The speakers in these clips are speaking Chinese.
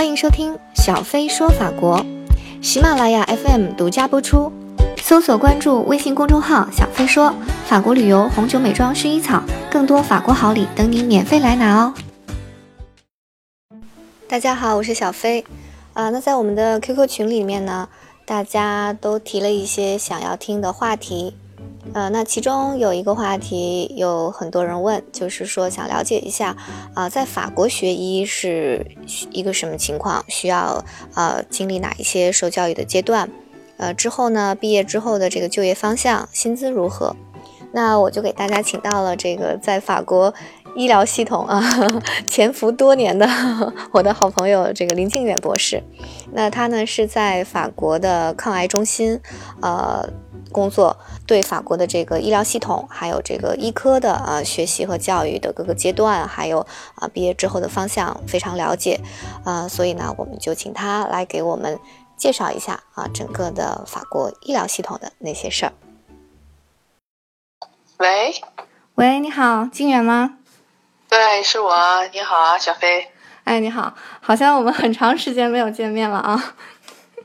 欢迎收听小飞说法国，喜马拉雅 FM 独家播出。搜索关注微信公众号“小飞说法国旅游、红酒、美妆、薰衣草”，更多法国好礼等你免费来拿哦！大家好，我是小飞。啊，那在我们的 QQ 群里面呢，大家都提了一些想要听的话题。呃，那其中有一个话题有很多人问，就是说想了解一下，啊，在法国学医是一个什么情况？需要呃经历哪一些受教育的阶段？呃，之后呢，毕业之后的这个就业方向、薪资如何？那我就给大家请到了这个在法国医疗系统啊 潜伏多年的我的好朋友这个林静远博士。那他呢是在法国的抗癌中心，呃。工作对法国的这个医疗系统，还有这个医科的啊学习和教育的各个阶段，还有啊毕业之后的方向非常了解，啊，所以呢，我们就请他来给我们介绍一下啊整个的法国医疗系统的那些事儿。喂，喂，你好，金源吗？对，是我。你好啊，小飞。哎，你好，好像我们很长时间没有见面了啊。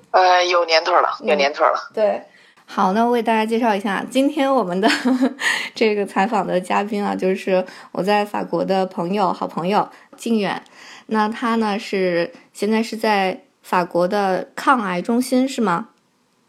呃，有年头了，有年头了。对。好，那我为大家介绍一下，今天我们的 这个采访的嘉宾啊，就是我在法国的朋友，好朋友靖远。那他呢是现在是在法国的抗癌中心，是吗？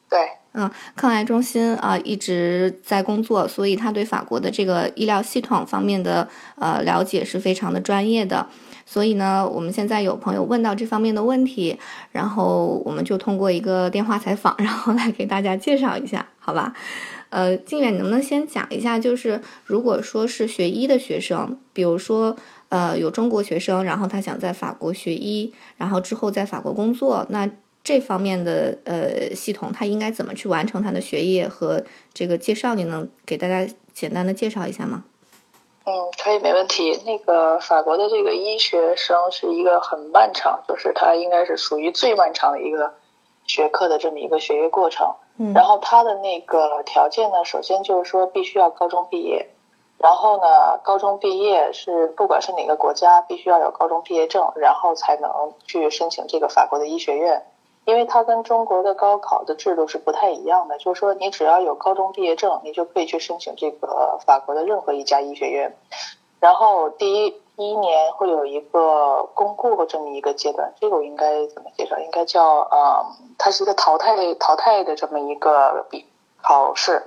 对，嗯，抗癌中心啊一直在工作，所以他对法国的这个医疗系统方面的呃了解是非常的专业的。所以呢，我们现在有朋友问到这方面的问题，然后我们就通过一个电话采访，然后来给大家介绍一下，好吧？呃，靖远，你能不能先讲一下，就是如果说是学医的学生，比如说呃有中国学生，然后他想在法国学医，然后之后在法国工作，那这方面的呃系统他应该怎么去完成他的学业和这个介绍？你能给大家简单的介绍一下吗？嗯，可以，没问题。那个法国的这个医学生是一个很漫长，就是他应该是属于最漫长的一个学科的这么一个学业过程。嗯，然后他的那个条件呢，首先就是说必须要高中毕业，然后呢，高中毕业是不管是哪个国家，必须要有高中毕业证，然后才能去申请这个法国的医学院。因为它跟中国的高考的制度是不太一样的，就是说你只要有高中毕业证，你就可以去申请这个法国的任何一家医学院。然后第一第一年会有一个公布的这么一个阶段，这个我应该怎么介绍？应该叫呃，它是一个淘汰淘汰的这么一个比考试。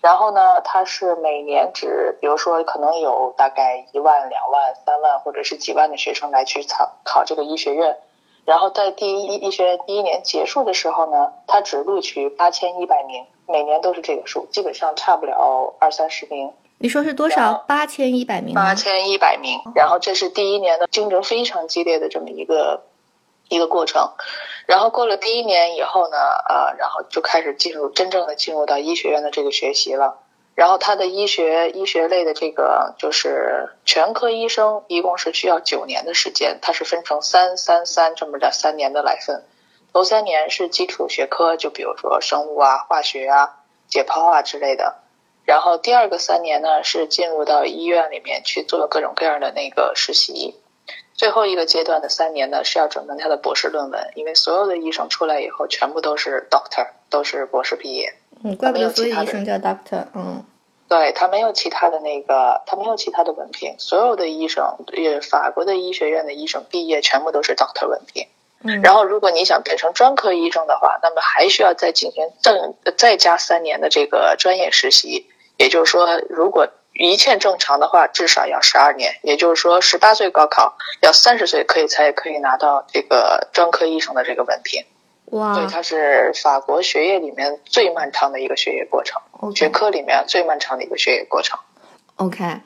然后呢，它是每年只比如说可能有大概一万、两万、三万或者是几万的学生来去考考这个医学院。然后在第一医学院第一年结束的时候呢，他只录取八千一百名，每年都是这个数，基本上差不了二三十名。你说是多少？八千一百名。八千一百名。然后这是第一年的竞争非常激烈的这么一个一个过程。然后过了第一年以后呢，呃，然后就开始进入真正的进入到医学院的这个学习了。然后他的医学医学类的这个就是全科医生，一共是需要九年的时间，它是分成三三三这么的三年的来分。头三年是基础学科，就比如说生物啊、化学啊、解剖啊之类的。然后第二个三年呢是进入到医院里面去做各种各样的那个实习。最后一个阶段的三年呢是要准备他的博士论文，因为所有的医生出来以后全部都是 doctor，都是博士毕业。嗯，怪不得所有医生叫 doctor。嗯，对他没有其他的那个，他没有其他的文凭。所有的医生，也法国的医学院的医生毕业全部都是 doctor 文凭。嗯，然后如果你想变成专科医生的话，那么还需要再进行正再加三年的这个专业实习。也就是说，如果一切正常的话，至少要十二年。也就是说，十八岁高考，要三十岁可以才可以拿到这个专科医生的这个文凭。哇，对，它是法国学业里面最漫长的一个学业过程，学科里面最漫长的一个学业过程。OK，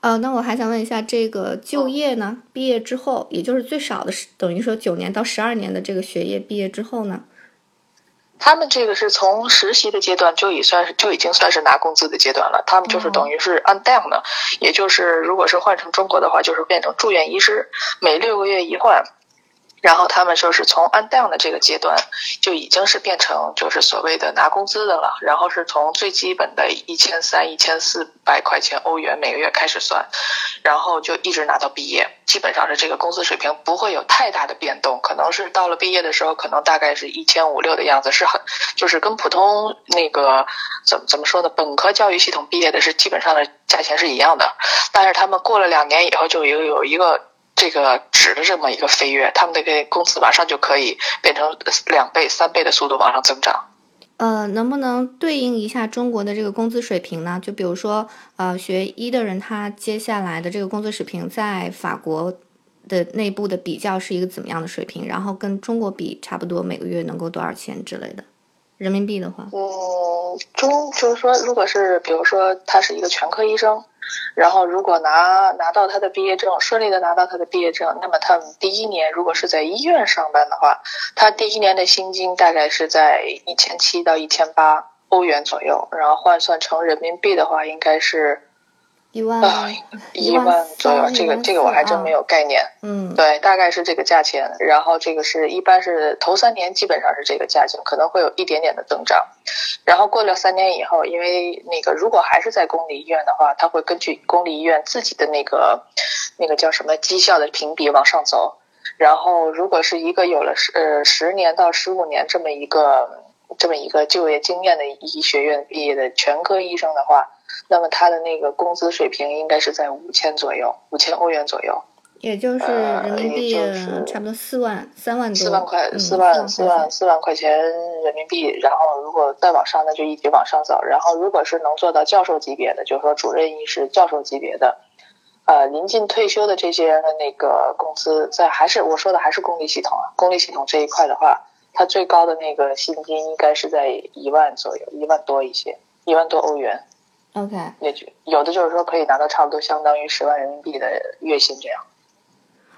呃，那我还想问一下，这个就业呢？毕业之后，也就是最少的是等于说九年到十二年的这个学业，毕业之后呢？他们这个是从实习的阶段就已算是就已经算是拿工资的阶段了，他们就是等于是 on down 的，也就是如果是换成中国的话，就是变成住院医师，每六个月一换。然后他们说是从 on down 的这个阶段就已经是变成就是所谓的拿工资的了，然后是从最基本的一千三、一千四百块钱欧元每个月开始算，然后就一直拿到毕业，基本上是这个工资水平不会有太大的变动，可能是到了毕业的时候，可能大概是一千五六的样子，是很就是跟普通那个怎么怎么说呢？本科教育系统毕业的是基本上的价钱是一样的，但是他们过了两年以后，就有有一个这个值的这么一个飞跃，他们的工资马上就可以变成两倍、三倍的速度往上增长。呃，能不能对应一下中国的这个工资水平呢？就比如说，呃，学医的人他接下来的这个工资水平在法国的内部的比较是一个怎么样的水平？然后跟中国比，差不多每个月能够多少钱之类的？人民币的话，嗯，中就是说，如果是比如说他是一个全科医生。然后，如果拿拿到他的毕业证，顺利的拿到他的毕业证，那么他第一年如果是在医院上班的话，他第一年的薪金大概是在一千七到一千八欧元左右，然后换算成人民币的话，应该是。一万一万左右，这个这个我还真没有概念。嗯，对，大概是这个价钱。然后这个是一般是头三年基本上是这个价钱，可能会有一点点的增长。然后过了三年以后，因为那个如果还是在公立医院的话，他会根据公立医院自己的那个那个叫什么绩效的评比往上走。然后如果是一个有了十呃十年到十五年这么一个这么一个就业经验的医学院毕业的全科医生的话。那么他的那个工资水平应该是在五千左右，五千欧元左右，也就是人民币差不多四万三万多，四万块，四万四万四万块钱人民币。然后如果再往上，那就一直往上走。然后如果是能做到教授级别的，就是说主任医师、教授级别的，呃，临近退休的这些人的那个工资，在还是我说的还是公立系统啊，公立系统这一块的话，它最高的那个薪金应该是在一万左右，一万多一些，一万多欧元。OK，也就有的就是说可以拿到差不多相当于十万人民币的月薪这样。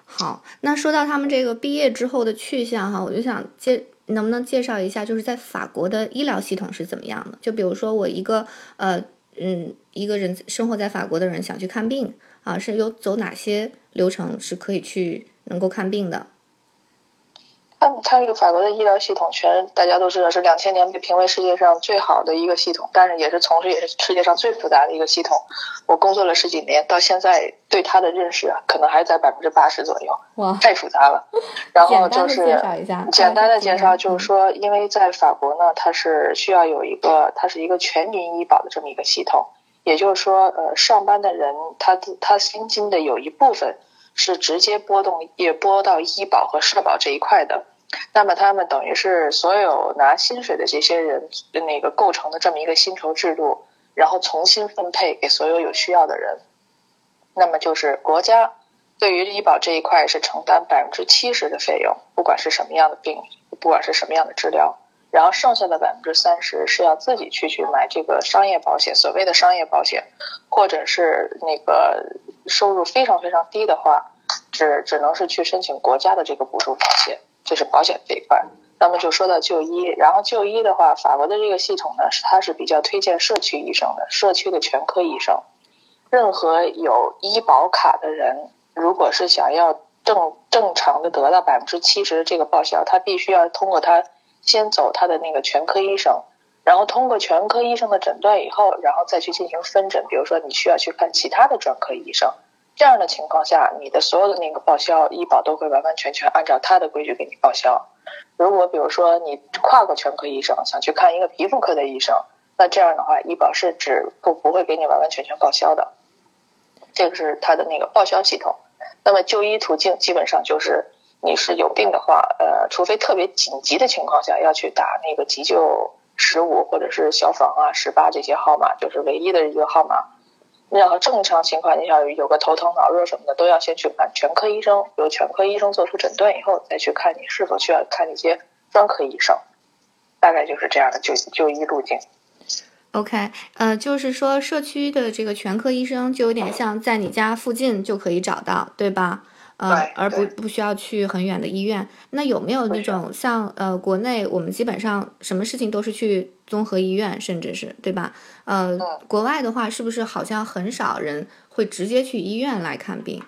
好，那说到他们这个毕业之后的去向哈，我就想介能不能介绍一下，就是在法国的医疗系统是怎么样的？就比如说我一个呃嗯一个人生活在法国的人想去看病啊，是有走哪些流程是可以去能够看病的？他他这个法国的医疗系统，全大家都知道是两千年被评为世界上最好的一个系统，但是也是同时也是世界上最复杂的一个系统。我工作了十几年，到现在对它的认识可能还在百分之八十左右。哇，太复杂了。然后就是简单的介绍，就是说，因为在法国呢，它是需要有一个，它是一个全民医保的这么一个系统，也就是说，呃，上班的人他他薪金的有一部分。是直接波动也拨到医保和社保这一块的，那么他们等于是所有拿薪水的这些人那个构成的这么一个薪酬制度，然后重新分配给所有有需要的人。那么就是国家对于医保这一块是承担百分之七十的费用，不管是什么样的病，不管是什么样的治疗，然后剩下的百分之三十是要自己去去买这个商业保险，所谓的商业保险，或者是那个。收入非常非常低的话，只只能是去申请国家的这个补助保险，这是保险这一块。那么就说到就医，然后就医的话，法国的这个系统呢，是它是比较推荐社区医生的，社区的全科医生。任何有医保卡的人，如果是想要正正常的得到百分之七十的这个报销，他必须要通过他先走他的那个全科医生。然后通过全科医生的诊断以后，然后再去进行分诊。比如说，你需要去看其他的专科医生，这样的情况下，你的所有的那个报销，医保都会完完全全按照他的规矩给你报销。如果比如说你跨过全科医生想去看一个皮肤科的医生，那这样的话，医保是只不不会给你完完全全报销的。这个是他的那个报销系统。那么就医途径基本上就是你是有病的话，呃，除非特别紧急的情况下要去打那个急救。十五或者是消防啊，十八这些号码就是唯一的一个号码。然后正常情况下，有个头疼脑热什么的，都要先去看全科医生，由全科医生做出诊断以后，再去看你是否需要看一些专科医生。大概就是这样的就就医路径。OK，呃，就是说社区的这个全科医生就有点像在你家附近就可以找到，对吧？呃，而不不需要去很远的医院。那有没有那种像呃，国内我们基本上什么事情都是去综合医院，甚至是对吧？呃，国外的话是不是好像很少人会直接去医院来看病？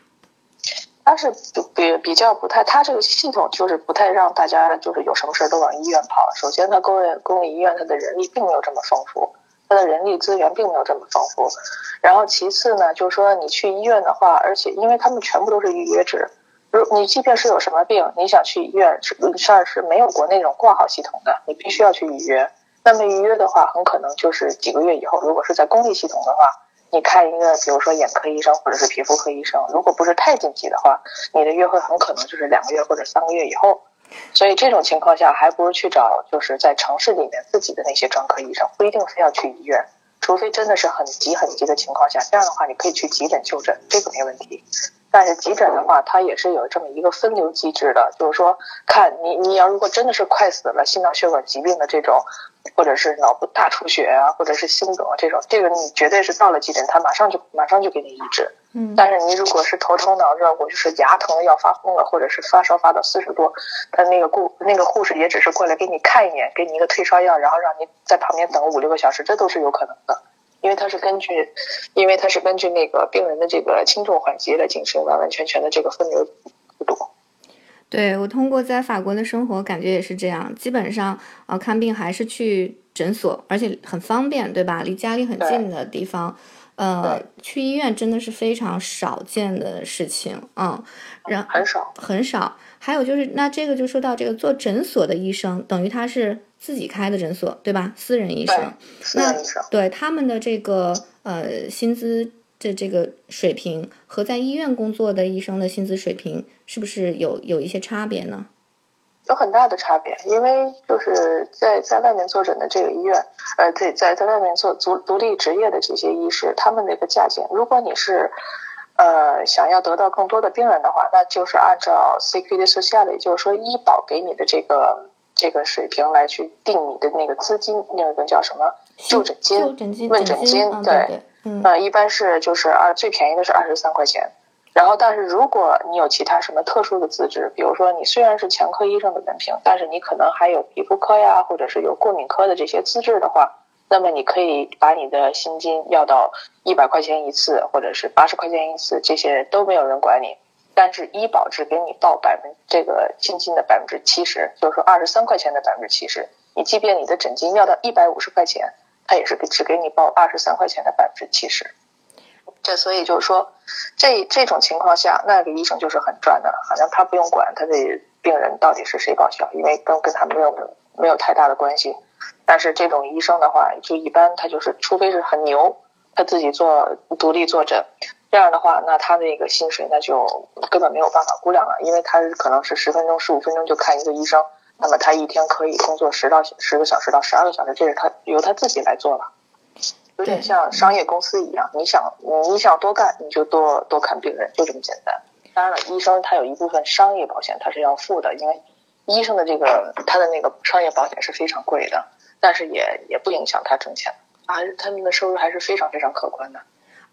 它是比比较不太，它这个系统就是不太让大家就是有什么事儿都往医院跑。首先，它公立公立医院它的人力并没有这么丰富。它的人力资源并没有这么丰富，然后其次呢，就是说你去医院的话，而且因为他们全部都是预约制，如你即便是有什么病，你想去医院是是是没有国内那种挂号系统的，你必须要去预约。那么预约的话，很可能就是几个月以后。如果是在公立系统的话，你看一个，比如说眼科医生或者是皮肤科医生，如果不是太紧急的话，你的约会很可能就是两个月或者三个月以后。所以这种情况下，还不如去找就是在城市里面自己的那些专科医生，不一定非要去医院。除非真的是很急很急的情况下，这样的话你可以去急诊就诊，这个没问题。但是急诊的话，它也是有这么一个分流机制的，就是说，看你你要如果真的是快死了，心脑血管疾病的这种，或者是脑部大出血啊，或者是心梗啊这种，这个你绝对是到了急诊，他马上就马上就给你医治。嗯。但是你如果是头疼脑热，我就是牙疼要发疯了，或者是发烧发到四十多，他那个顾那个护士也只是过来给你看一眼，给你一个退烧药，然后让你在旁边等五六个小时，这都是有可能的。因为他是根据，因为他是根据那个病人的这个轻重缓急来进行完完全全的这个分流速度。对我通过在法国的生活，感觉也是这样。基本上啊，看病还是去诊所，而且很方便，对吧？离家里很近的地方，呃，去医院真的是非常少见的事情，嗯，然很少很少。还有就是，那这个就说到这个做诊所的医生，等于他是。自己开的诊所，对吧？私人医生，那对他们的这个呃薪资的这个水平和在医院工作的医生的薪资水平是不是有有一些差别呢？有很大的差别，因为就是在在外面坐诊的这个医院，呃，在在在外面做独独立职业的这些医师，他们的一个价钱，如果你是呃想要得到更多的病人的话，那就是按照 C Q D 设下的，也就是说医保给你的这个。这个水平来去定你的那个资金，那个叫什么就诊金、问诊金？对，嗯，一般是就是二最便宜的是二十三块钱。然后，但是如果你有其他什么特殊的资质，比如说你虽然是全科医生的文凭，但是你可能还有皮肤科呀，或者是有过敏科的这些资质的话，那么你可以把你的薪金要到一百块钱一次，或者是八十块钱一次，这些都没有人管你。但是医保只给你报百分这个薪金的百分之七十，就是说二十三块钱的百分之七十。你即便你的诊金要到一百五十块钱，他也是只给你报二十三块钱的百分之七十。这所以就是说，这这种情况下，那个医生就是很赚的，好像他不用管他的病人到底是谁报销，因为跟跟他没有没有太大的关系。但是这种医生的话，就一般他就是，除非是很牛，他自己做独立坐诊。这样的话，那他那个薪水那就根本没有办法估量了，因为他可能是十分钟、十五分钟就看一个医生，那么他一天可以工作十到十个小时到十二个小时，这是他由他自己来做了，有点像商业公司一样，你想你想多干你就多多看病人，就这么简单。当然了，医生他有一部分商业保险他是要付的，因为医生的这个他的那个商业保险是非常贵的，但是也也不影响他挣钱，啊，他们的收入还是非常非常可观的。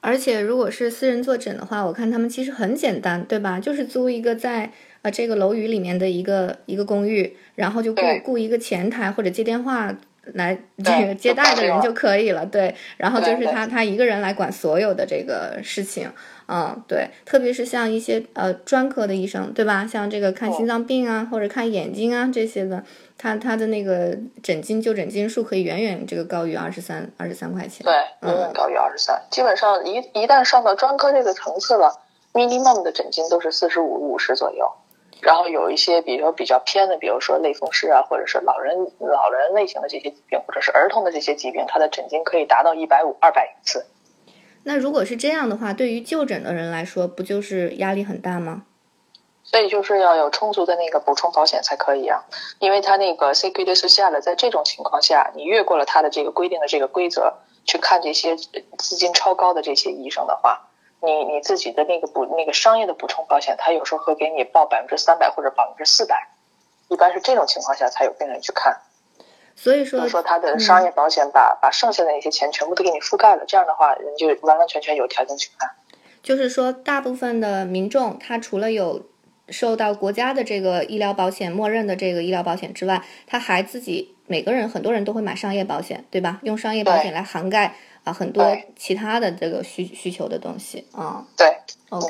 而且，如果是私人坐诊的话，我看他们其实很简单，对吧？就是租一个在呃这个楼宇里面的一个一个公寓，然后就雇雇一个前台或者接电话来这个接待的人就可以了，对。然后就是他他一个人来管所有的这个事情。嗯，对，特别是像一些呃专科的医生，对吧？像这个看心脏病啊，或者看眼睛啊这些的，他他的那个诊金就诊金数可以远远这个高于二十三二十三块钱。对，远远高于二十三。基本上一一旦上到专科这个层次了，minimum 的诊金都是四十五五十左右。然后有一些比如说比较偏的，比如说类风湿啊，或者是老人老人类型的这些疾病，或者是儿童的这些疾病，它的诊金可以达到一百五二百一次。那如果是这样的话，对于就诊的人来说，不就是压力很大吗？所以就是要有充足的那个补充保险才可以啊，因为他那个 C Q D 是下了，在这种情况下，你越过了他的这个规定的这个规则，去看这些资金超高的这些医生的话，你你自己的那个补那个商业的补充保险，它有时候会给你报百分之三百或者百分之四百，一般是这种情况下才有病人去看。所以说，说他的商业保险把把剩下的那些钱全部都给你覆盖了，这样的话，人就完完全全有条件去看。就是说，大部分的民众，他除了有受到国家的这个医疗保险默认的这个医疗保险之外，他还自己每个人很多人都会买商业保险，对吧？用商业保险来涵盖啊很多其他的这个需需求的东西啊。对，OK。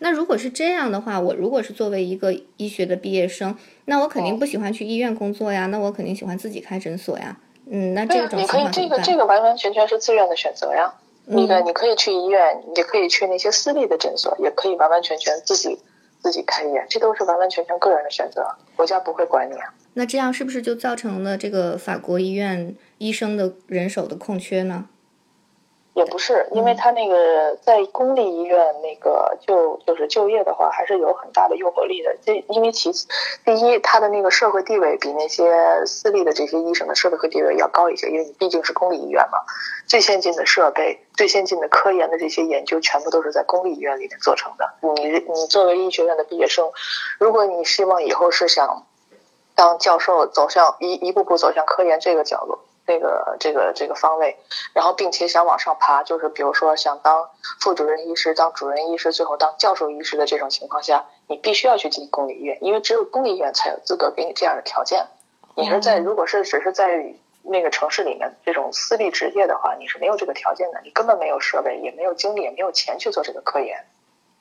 那如果是这样的话，我如果是作为一个医学的毕业生，那我肯定不喜欢去医院工作呀，那我肯定喜欢自己开诊所呀。嗯，那这种你可以这个这个完完全全是自愿的选择呀。那个你可以去医院，也可以去那些私立的诊所，也可以完完全全自己自己开医院，这都是完完全全个人的选择，国家不会管你啊。那这样是不是就造成了这个法国医院医生的人手的空缺呢？也不是，因为他那个在公立医院那个就就是就业的话，还是有很大的诱惑力的。这因为其次，第一，他的那个社会地位比那些私立的这些医生的社会地位要高一些，因为你毕竟是公立医院嘛，最先进的设备、最先进的科研的这些研究，全部都是在公立医院里面做成的。你你作为医学院的毕业生，如果你希望以后是想当教授，走向一一步步走向科研这个角度。这个这个这个方位，然后并且想往上爬，就是比如说想当副主任医师、当主任医师，最后当教授医师的这种情况下，你必须要去进公立医院，因为只有公立医院才有资格给你这样的条件。你是在如果是只是在那个城市里面这种私立职业的话，你是没有这个条件的，你根本没有设备，也没有精力，也没有钱去做这个科研。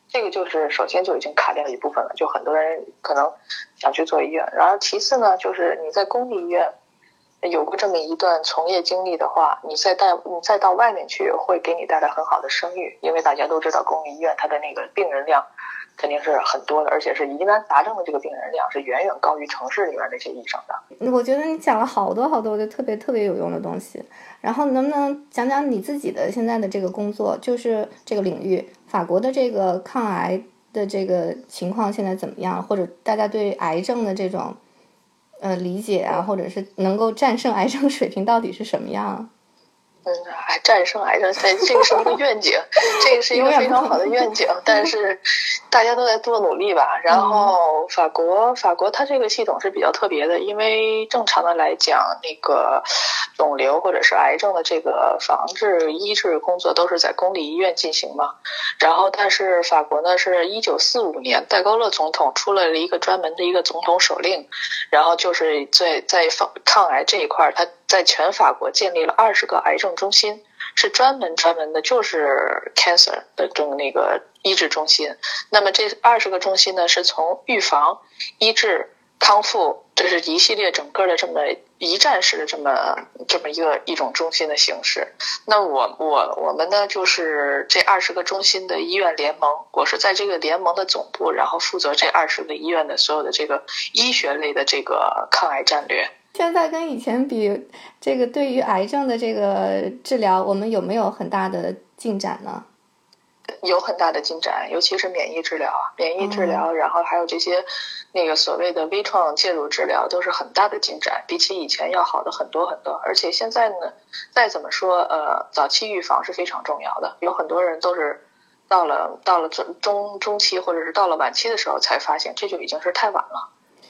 这个就是首先就已经卡掉一部分了，就很多人可能想去做医院。然后其次呢，就是你在公立医院。有过这么一段从业经历的话，你再带你再到外面去，会给你带来很好的声誉。因为大家都知道，公立医院它的那个病人量肯定是很多的，而且是疑难杂症的这个病人量是远远高于城市里面那些医生的。我觉得你讲了好多好多，我觉得特别特别有用的东西。然后能不能讲讲你自己的现在的这个工作，就是这个领域，法国的这个抗癌的这个情况现在怎么样？或者大家对癌症的这种？呃，理解啊，或者是能够战胜癌症水平到底是什么样？嗯，战胜癌症，这个是一个愿景，这个是一个非常好的愿景，但是大家都在做努力吧。然后法国，法国它这个系统是比较特别的，因为正常的来讲，那个肿瘤或者是癌症的这个防治医治工作都是在公立医院进行嘛。然后，但是法国呢，是一九四五年戴高乐总统出了一个专门的一个总统手令，然后就是在在防抗癌这一块，他在全法国建立了二十个癌症中心，是专门专门的，就是 cancer 的这种那个医治中心。那么这二十个中心呢，是从预防、医治、康复，这是一系列整个的这么一站式的这么这么一个一种中心的形式。那我我我们呢，就是这二十个中心的医院联盟，我是在这个联盟的总部，然后负责这二十个医院的所有的这个医学类的这个抗癌战略。现在跟以前比，这个对于癌症的这个治疗，我们有没有很大的进展呢？有很大的进展，尤其是免疫治疗，免疫治疗，然后还有这些那个所谓的微创介入治疗，都是很大的进展，比起以前要好的很多很多。而且现在呢，再怎么说，呃，早期预防是非常重要的。有很多人都是到了到了中中中期，或者是到了晚期的时候才发现，这就已经是太晚了。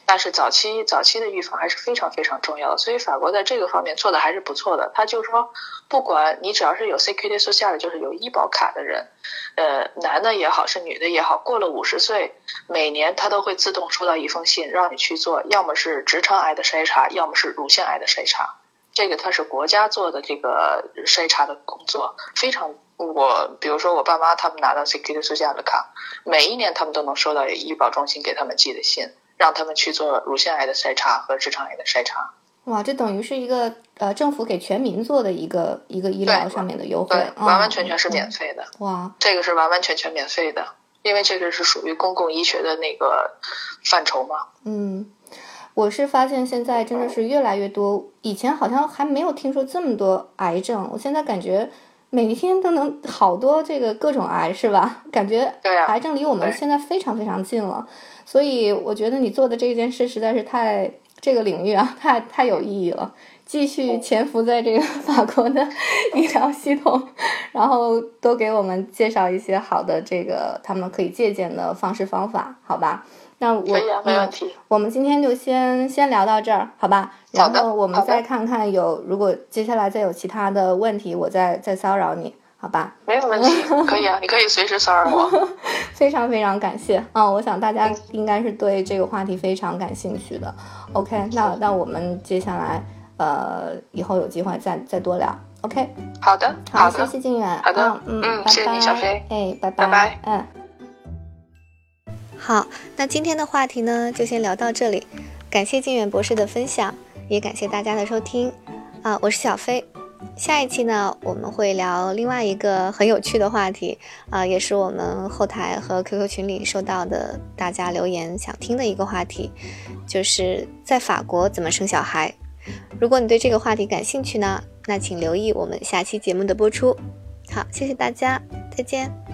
但是早期早期的预防还是非常非常重要的，所以法国在这个方面做的还是不错的。他就是说，不管你只要是有 CQD 所下的，就是有医保卡的人，呃，男的也好，是女的也好，过了五十岁，每年他都会自动收到一封信，让你去做，要么是直肠癌的筛查，要么是乳腺癌的筛查。这个他是国家做的这个筛查的工作，非常。我比如说我爸妈他们拿到 CQD 所下的卡，每一年他们都能收到医保中心给他们寄的信。让他们去做乳腺癌的筛查和直肠癌的筛查。哇，这等于是一个呃政府给全民做的一个一个医疗上面的优惠，完完全全是免费的。哇，这个是完完全全免费的，因为这个是属于公共医学的那个范畴嘛。嗯，我是发现现在真的是越来越多，以前好像还没有听说这么多癌症，我现在感觉每一天都能好多这个各种癌，是吧？感觉癌症离我们现在非常非常近了。所以我觉得你做的这件事实在是太这个领域啊，太太有意义了。继续潜伏在这个法国的 医疗系统，然后多给我们介绍一些好的这个他们可以借鉴的方式方法，好吧？那我没问题。我们今天就先先聊到这儿，好吧？然后我们再看看有如果接下来再有其他的问题，我再再骚扰你。好吧，没有问题，可以啊，你可以随时骚扰我。非常非常感谢啊！我想大家应该是对这个话题非常感兴趣的。OK，那那我们接下来呃以后有机会再再多聊。OK，好的，好，谢谢静远。好的，嗯嗯，谢谢你，小飞。哎，拜拜，拜拜，嗯。好，那今天的话题呢就先聊到这里。感谢静远博士的分享，也感谢大家的收听啊！我是小飞。下一期呢，我们会聊另外一个很有趣的话题啊，也是我们后台和 QQ 群里收到的大家留言想听的一个话题，就是在法国怎么生小孩。如果你对这个话题感兴趣呢，那请留意我们下期节目的播出。好，谢谢大家，再见。